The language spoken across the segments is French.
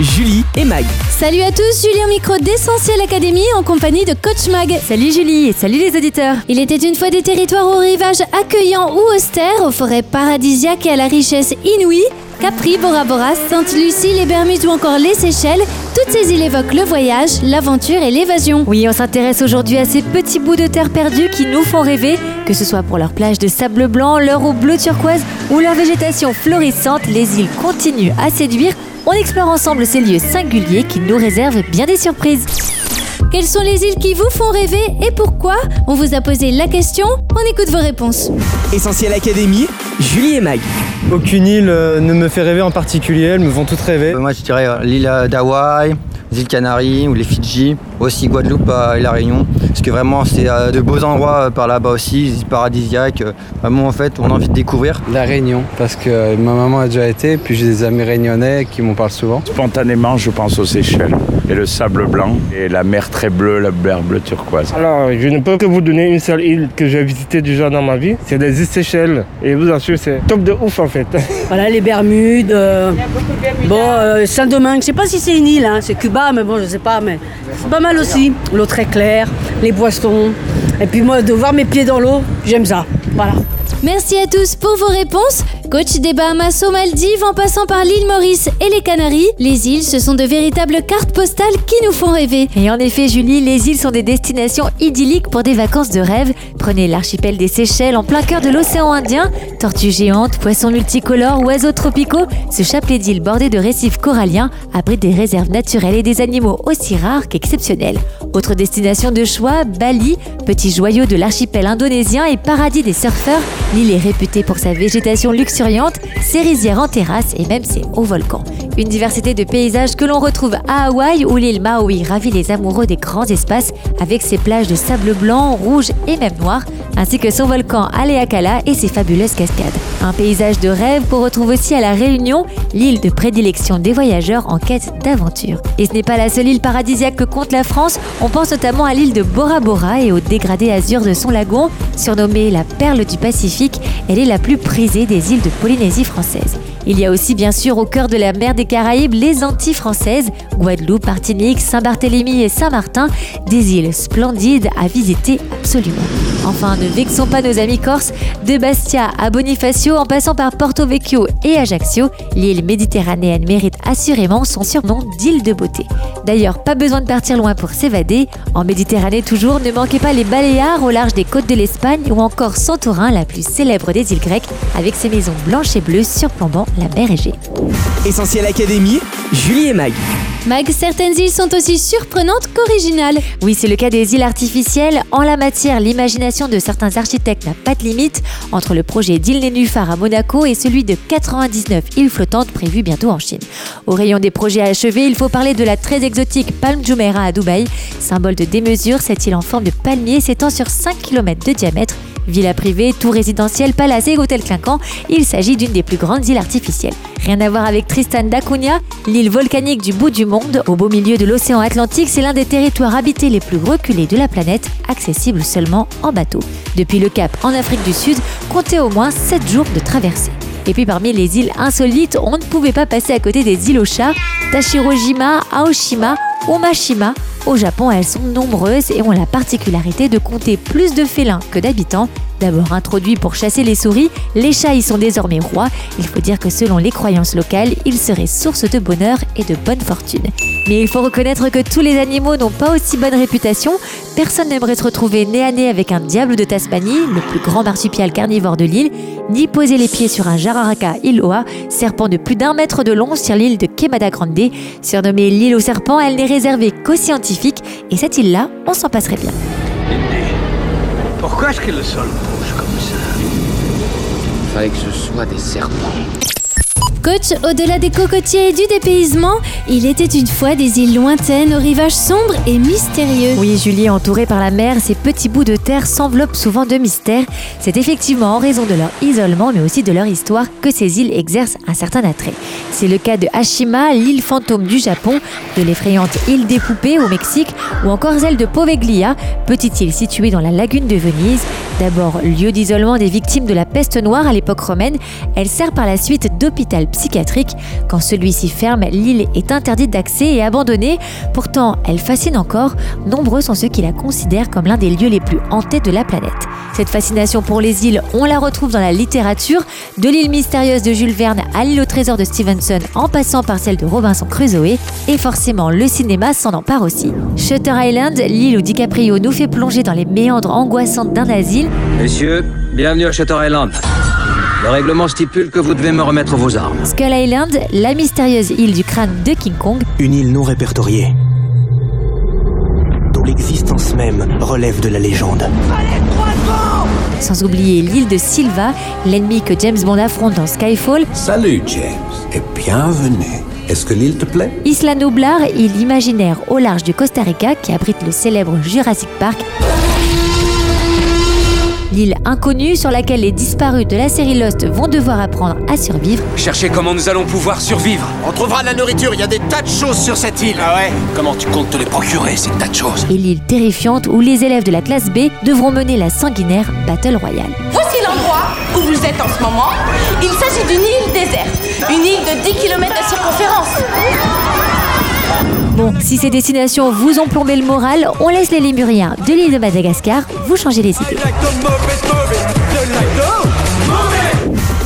Julie et Mag. Salut à tous, Julie au micro d'Essentiel Academy en compagnie de Coach Mag. Salut Julie et salut les auditeurs. Il était une fois des territoires aux rivages accueillants ou austères, aux forêts paradisiaques et à la richesse inouïe. Capri, Bora Bora, Sainte-Lucie, les Bermudes ou encore les Seychelles, toutes ces îles évoquent le voyage, l'aventure et l'évasion. Oui, on s'intéresse aujourd'hui à ces petits bouts de terre perdus qui nous font rêver, que ce soit pour leur plage de sable blanc, leur eau bleu turquoise ou leur végétation florissante, les îles continuent à séduire. On explore ensemble ces lieux singuliers qui nous réservent bien des surprises. Quelles sont les îles qui vous font rêver et pourquoi On vous a posé la question, on écoute vos réponses. Essentiel Académie. Julie et Mag. Aucune île euh, ne me fait rêver en particulier, elles me font toutes rêver. Euh, Moi, je dirais euh, l'île d'Hawaï, îles Canaries ou les Fidji, aussi Guadeloupe et La Réunion. Parce que vraiment, c'est euh, de beaux endroits euh, par là-bas aussi, paradisiaques. euh, Vraiment, en fait, on a envie de découvrir. La Réunion, parce que ma maman a déjà été, puis j'ai des amis réunionnais qui m'en parlent souvent. Spontanément, je pense aux Seychelles et le sable blanc et la mer très bleue, la mer bleue turquoise. Alors, je ne peux que vous donner une seule île que j'ai visitée déjà dans ma vie. C'est les îles Seychelles. Et je vous assure, c'est top de ouf en fait. Voilà, les Bermudes. euh, bon, euh, Saint-Domingue, je sais pas si c'est une île, hein, c'est Cuba, mais bon, je sais pas, mais c'est pas mal aussi. L'eau très claire, les poissons. Et puis moi, de voir mes pieds dans l'eau, j'aime ça. Voilà. Merci à tous pour vos réponses. Coach des Bahamas aux Maldives en passant par l'île Maurice et les Canaries, les îles, ce sont de véritables cartes postales qui nous font rêver. Et en effet, Julie, les îles sont des destinations idylliques pour des vacances de rêve. Prenez l'archipel des Seychelles en plein cœur de l'océan Indien. Tortues géantes, poissons multicolores, oiseaux tropicaux, ce chapelet d'îles bordé de récifs coralliens abrite des réserves naturelles et des animaux aussi rares qu'exceptionnels. Autre destination de choix, Bali, petit joyau de l'archipel indonésien et paradis des surfeurs. L'île est réputée pour sa végétation luxuriante, ses rizières en terrasse et même ses hauts volcans. Une diversité de paysages que l'on retrouve à Hawaï où l'île Maui ravit les amoureux des grands espaces avec ses plages de sable blanc, rouge et même noir, ainsi que son volcan Haleakala et ses fabuleuses cascades. Un paysage de rêve qu'on retrouve aussi à La Réunion, l'île de prédilection des voyageurs en quête d'aventure. Et ce n'est pas la seule île paradisiaque que compte la France, on pense notamment à l'île de Bora Bora et au dégradé azur de son lagon, surnommée la perle du Pacifique, elle est la plus prisée des îles de Polynésie française. Il y a aussi bien sûr au cœur de la mer des Caraïbes les Antilles françaises, Guadeloupe, Martinique, Saint-Barthélemy et Saint-Martin, des îles splendides à visiter absolument. Enfin, ne vexons pas nos amis corses, de Bastia à Bonifacio en passant par Porto Vecchio et Ajaccio, l'île méditerranéenne mérite assurément son surnom d'île de beauté. D'ailleurs, pas besoin de partir loin pour s'évader. En Méditerranée toujours, ne manquez pas les Baléares au large des côtes de l'Espagne ou encore Santorin, la plus célèbre des îles grecques, avec ses maisons blanches et bleues surplombant la mer Égée. Essentiel Académie. Julie et Mag. Mag, certaines îles sont aussi surprenantes qu'originales. Oui, c'est le cas des îles artificielles. En la matière, l'imagination de certains architectes n'a pas de limite entre le projet d'île Nénuphar à Monaco et celui de 99 îles flottantes prévues bientôt en Chine. Au rayon des projets achevés, il faut parler de la très exotique Palm Jumeirah à Dubaï. Symbole de démesure, cette île en forme de palmier s'étend sur 5 km de diamètre. Villa privée, tour résidentielle, palace et hôtel clinquant, il s'agit d'une des plus grandes îles artificielles. Rien à voir avec Tristan d'Acunha, l'île volcanique du bout du monde, au beau milieu de l'océan Atlantique, c'est l'un des territoires habités les plus reculés de la planète, accessible seulement en bateau. Depuis le Cap en Afrique du Sud, comptez au moins 7 jours de traversée. Et puis parmi les îles insolites, on ne pouvait pas passer à côté des îles aux chats, Tashirojima, Aoshima, Omashima. Au Japon, elles sont nombreuses et ont la particularité de compter plus de félins que d'habitants. D'abord introduits pour chasser les souris, les chats y sont désormais rois. Il faut dire que selon les croyances locales, ils seraient source de bonheur et de bonne fortune. Mais il faut reconnaître que tous les animaux n'ont pas aussi bonne réputation. Personne n'aimerait se retrouver nez à nez avec un diable de Tasmanie, le plus grand marsupial carnivore de l'île, ni poser les pieds sur un jararaca iloa, serpent de plus d'un mètre de long sur l'île de Kemada Grande. Surnommée l'île aux serpents, elle n'est réservée qu'aux scientifiques et cette île-là, on s'en passerait bien. Pourquoi est-ce que le sol bouge comme ça Il fallait que ce soit des serpents. Coach, au-delà des cocotiers et du dépaysement, il était une fois des îles lointaines aux rivages sombres et mystérieux. Oui, Julie, entourée par la mer, ces petits bouts de terre s'enveloppent souvent de mystères. C'est effectivement en raison de leur isolement, mais aussi de leur histoire, que ces îles exercent un certain attrait. C'est le cas de Hashima, l'île fantôme du Japon, de l'effrayante île des poupées au Mexique, ou encore celle de Poveglia, petite île située dans la lagune de Venise. D'abord lieu d'isolement des victimes de la peste noire à l'époque romaine, elle sert par la suite d'hôpital psychiatrique. Quand celui-ci ferme, l'île est interdite d'accès et abandonnée. Pourtant, elle fascine encore. Nombreux sont ceux qui la considèrent comme l'un des lieux les plus hantés de la planète. Cette fascination pour les îles, on la retrouve dans la littérature, de l'île mystérieuse de Jules Verne à l'île au trésor de Stevenson en passant par celle de Robinson Crusoe, et forcément le cinéma s'en empare aussi. Shutter Island, l'île où DiCaprio nous fait plonger dans les méandres angoissantes d'un asile. Messieurs, bienvenue à Shutter Island. Le règlement stipule que vous devez me remettre vos armes. Skull Island, la mystérieuse île du crâne de King Kong. Une île non répertoriée, dont l'existence même relève de la légende. Sans oublier l'île de Silva, l'ennemi que James Bond affronte dans Skyfall. Salut James et bienvenue. Est-ce que l'île te plaît? Isla Nublar, île imaginaire au large du Costa Rica qui abrite le célèbre Jurassic Park. L'île inconnue sur laquelle les disparus de la série Lost vont devoir apprendre à survivre. Cherchez comment nous allons pouvoir survivre. On trouvera de la nourriture, il y a des tas de choses sur cette île. Ah ouais Comment tu comptes te les procurer, ces tas de choses? Et l'île terrifiante où les élèves de la classe B devront mener la sanguinaire Battle Royale. Voici l'endroit où vous êtes en ce moment. Il s'agit d'une île déserte. Une île de 10 km de circonférence. Bon, si ces destinations vous ont plombé le moral, on laisse les Lémuriens de l'île de Madagascar vous changer les idées.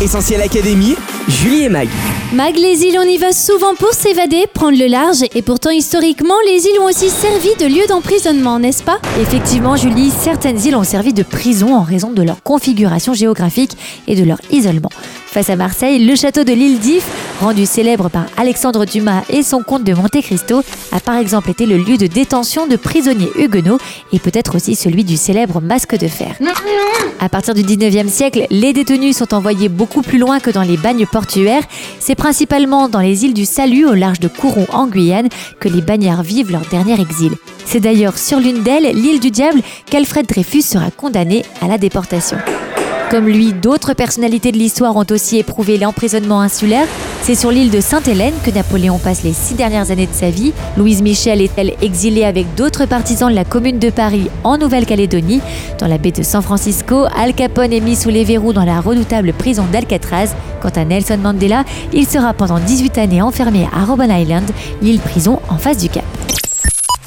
Essentiel Académie, Julie et Mag. Mag, les îles, on y va souvent pour s'évader, prendre le large, et pourtant historiquement, les îles ont aussi servi de lieu d'emprisonnement, n'est-ce pas? Effectivement, Julie, certaines îles ont servi de prison en raison de leur configuration géographique et de leur isolement. Face à Marseille, le château de l'île d'If, rendu célèbre par Alexandre Dumas et son comte de Monte Cristo, a par exemple été le lieu de détention de prisonniers huguenots et peut-être aussi celui du célèbre masque de fer. À partir du 19e siècle, les détenus sont envoyés beaucoup plus loin que dans les bagnes portuaires. Principalement dans les îles du Salut, au large de Courron en Guyane, que les bagnards vivent leur dernier exil. C'est d'ailleurs sur l'une d'elles, l'île du Diable, qu'Alfred Dreyfus sera condamné à la déportation. Comme lui, d'autres personnalités de l'histoire ont aussi éprouvé l'emprisonnement insulaire. C'est sur l'île de Sainte-Hélène que Napoléon passe les six dernières années de sa vie. Louise Michel est-elle exilée avec d'autres partisans de la commune de Paris en Nouvelle-Calédonie. Dans la baie de San Francisco, Al Capone est mis sous les verrous dans la redoutable prison d'Alcatraz. Quant à Nelson Mandela, il sera pendant 18 années enfermé à Robben Island, l'île prison en face du Cap.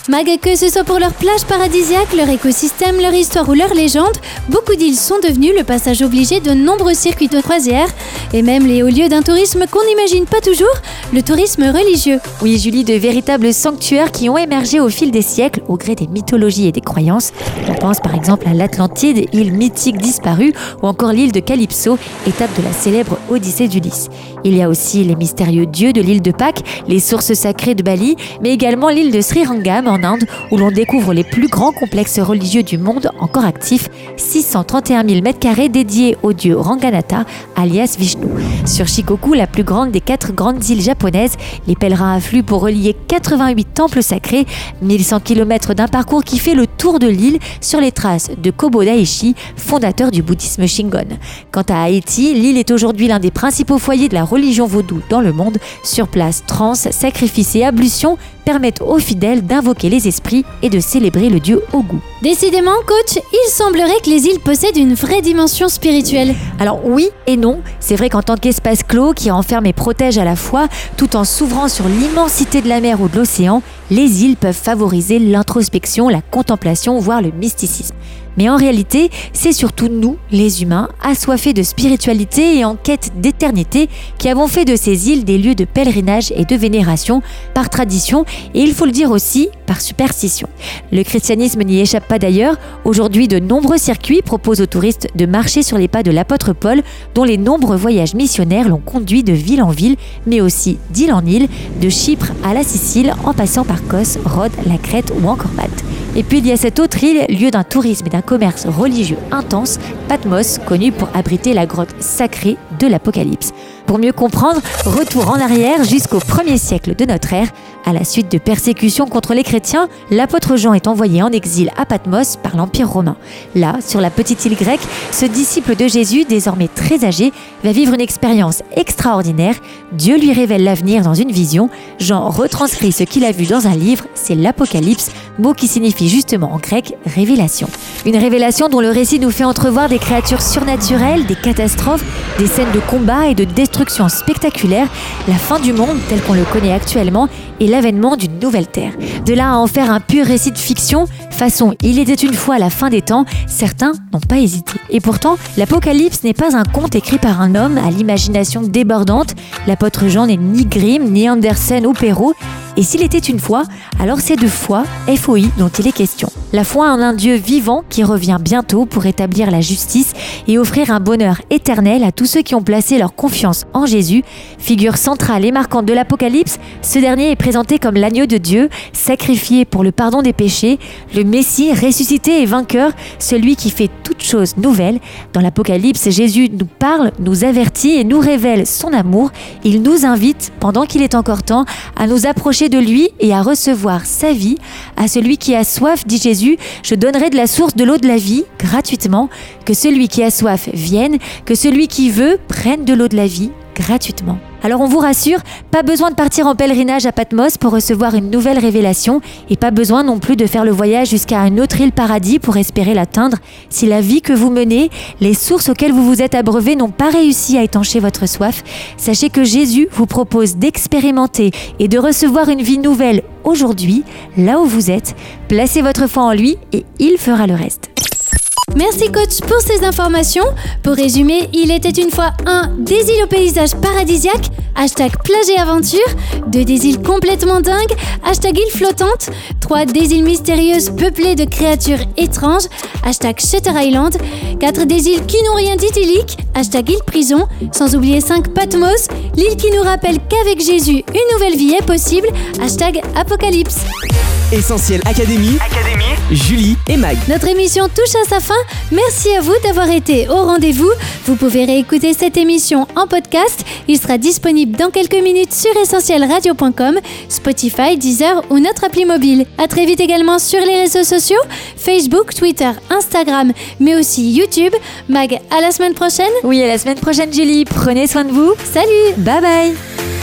Mag, que ce soit pour leur plage paradisiaque, leur écosystème, leur histoire ou leur légende, beaucoup d'îles sont devenues le passage obligé de nombreux circuits de croisière et même les hauts lieux d'un tourisme qu'on n'imagine pas toujours, le tourisme religieux. Oui, Julie, de véritables sanctuaires qui ont émergé au fil des siècles au gré des mythologies et des croyances. On pense par exemple à l'Atlantide, île mythique disparue, ou encore l'île de Calypso, étape de la célèbre Odyssée d'Ulysse. Il y a aussi les mystérieux dieux de l'île de Pâques, les sources sacrées de Bali, mais également l'île de Sri Rangam en Inde, où l'on découvre les plus grands complexes religieux du monde encore actifs, 631 000 m2 dédiés au dieu Ranganatha, alias Vishnu. Sur Shikoku, la plus grande des quatre grandes îles japonaises, les pèlerins affluent pour relier 88 temples sacrés, 1100 km d'un parcours qui fait le tour de l'île sur les traces de Kobo Daishi, fondateur du bouddhisme Shingon. Quant à Haïti, l'île est aujourd'hui l'un des principaux foyers de la religion vaudou dans le monde. Sur place, trans, sacrifices et ablutions permettent aux fidèles d'invoquer les esprits et de célébrer le dieu Ogu. Décidément, coach, il semblerait que les îles possèdent une vraie dimension spirituelle. Alors oui et non, c'est vrai qu'en tant qu'espace clos qui renferme et protège à la fois, tout en s'ouvrant sur l'immensité de la mer ou de l'océan, les îles peuvent favoriser l'introspection, la contemplation, voire le mysticisme. Mais en réalité, c'est surtout nous, les humains, assoiffés de spiritualité et en quête d'éternité, qui avons fait de ces îles des lieux de pèlerinage et de vénération par tradition et il faut le dire aussi par superstition. Le christianisme n'y échappe pas d'ailleurs. Aujourd'hui, de nombreux circuits proposent aux touristes de marcher sur les pas de l'apôtre Paul, dont les nombreux voyages missionnaires l'ont conduit de ville en ville, mais aussi d'île en île, de Chypre à la Sicile, en passant par Rhodes, la Crète ou encore Malte. Et puis il y a cette autre île, lieu d'un tourisme et d'un commerce religieux intense, Patmos, connu pour abriter la grotte sacrée de l'Apocalypse. Pour mieux comprendre, retour en arrière jusqu'au 1er siècle de notre ère, À la suite de persécutions contre les chrétiens, l'apôtre Jean est envoyé en exil à Patmos par l'Empire romain. Là, sur la petite île grecque, ce disciple de Jésus, désormais très âgé, va vivre une expérience extraordinaire. Dieu lui révèle l'avenir dans une vision. Jean retranscrit ce qu'il a vu dans un livre, c'est l'Apocalypse, mot qui signifie justement en grec révélation. Une révélation dont le récit nous fait entrevoir des créatures surnaturelles, des catastrophes, des scènes de combat et de destruction spectaculaires, la fin du monde tel qu'on le connaît actuellement et l'avènement d'une nouvelle terre. De là à en faire un pur récit de fiction, façon Il était une fois la fin des temps, certains n'ont pas hésité. Et pourtant, l'Apocalypse n'est pas un conte écrit par un homme à l'imagination débordante. L'apôtre Jean n'est ni Grimm, ni Andersen ou Perrault. Et s'il était une fois, alors c'est de foi, FOI, dont il est question. La foi en un Dieu vivant qui revient bientôt pour établir la justice et offrir un bonheur éternel à tous ceux qui ont placé leur confiance en Jésus. Figure centrale et marquante de l'Apocalypse, ce dernier est présenté comme l'agneau de Dieu, sacrifié pour le pardon des péchés, le Messie ressuscité et vainqueur, celui qui fait toutes choses nouvelles. Dans l'Apocalypse, Jésus nous parle, nous avertit et nous révèle son amour. Il nous invite, pendant qu'il est encore temps, à nous approcher de lui et à recevoir sa vie. À celui qui a soif, dit Jésus, je donnerai de la source de l'eau de la vie gratuitement. Que celui qui a soif vienne, que celui qui veut prenne de l'eau de la vie gratuitement. Alors on vous rassure, pas besoin de partir en pèlerinage à Patmos pour recevoir une nouvelle révélation et pas besoin non plus de faire le voyage jusqu'à une autre île paradis pour espérer l'atteindre. Si la vie que vous menez, les sources auxquelles vous vous êtes abreuvé n'ont pas réussi à étancher votre soif, sachez que Jésus vous propose d'expérimenter et de recevoir une vie nouvelle aujourd'hui, là où vous êtes. Placez votre foi en lui et il fera le reste. Merci coach pour ces informations. Pour résumer, il était une fois un des îles au paysage paradisiaque, hashtag plage et aventure, deux des îles complètement dingues, hashtag île flottante, trois des îles mystérieuses peuplées de créatures étranges, hashtag Shutter Island, quatre des îles qui n'ont rien d'idyllique, hashtag île prison, sans oublier cinq Patmos, l'île qui nous rappelle qu'avec Jésus, une nouvelle vie est possible, hashtag Apocalypse. Essentiel Académie, Julie et Mag. Notre émission touche à sa fin. Merci à vous d'avoir été au rendez-vous. Vous pouvez réécouter cette émission en podcast. Il sera disponible dans quelques minutes sur essentielradio.com, Spotify, Deezer ou notre appli mobile. À très vite également sur les réseaux sociaux, Facebook, Twitter, Instagram, mais aussi YouTube. Mag, à la semaine prochaine. Oui, à la semaine prochaine Julie. Prenez soin de vous. Salut. Bye bye.